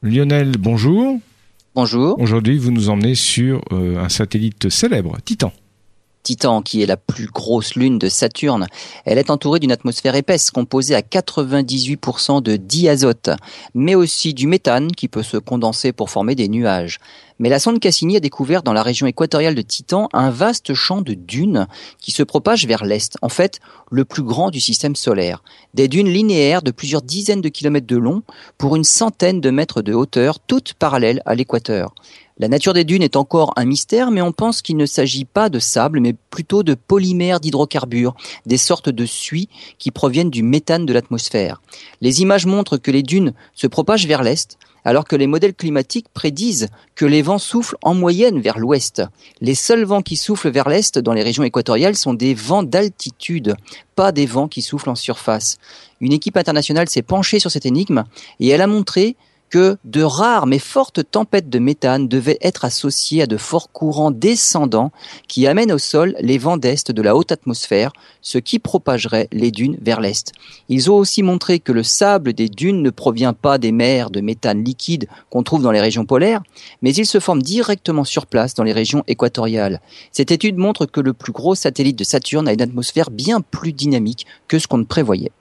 Lionel, bonjour. Bonjour. Aujourd'hui, vous nous emmenez sur euh, un satellite célèbre, Titan. Titan, qui est la plus grosse lune de Saturne. Elle est entourée d'une atmosphère épaisse composée à 98% de diazote, mais aussi du méthane qui peut se condenser pour former des nuages. Mais la sonde Cassini a découvert dans la région équatoriale de Titan un vaste champ de dunes qui se propage vers l'est, en fait le plus grand du système solaire. Des dunes linéaires de plusieurs dizaines de kilomètres de long pour une centaine de mètres de hauteur, toutes parallèles à l'équateur. La nature des dunes est encore un mystère, mais on pense qu'il ne s'agit pas de sable, mais plutôt de polymères d'hydrocarbures, des sortes de suie qui proviennent du méthane de l'atmosphère. Les images montrent que les dunes se propagent vers l'est, alors que les modèles climatiques prédisent que les vents soufflent en moyenne vers l'ouest. Les seuls vents qui soufflent vers l'est dans les régions équatoriales sont des vents d'altitude, pas des vents qui soufflent en surface. Une équipe internationale s'est penchée sur cette énigme et elle a montré que de rares mais fortes tempêtes de méthane devaient être associées à de forts courants descendants qui amènent au sol les vents d'est de la haute atmosphère, ce qui propagerait les dunes vers l'est. Ils ont aussi montré que le sable des dunes ne provient pas des mers de méthane liquide qu'on trouve dans les régions polaires, mais il se forme directement sur place dans les régions équatoriales. Cette étude montre que le plus gros satellite de Saturne a une atmosphère bien plus dynamique que ce qu'on ne prévoyait.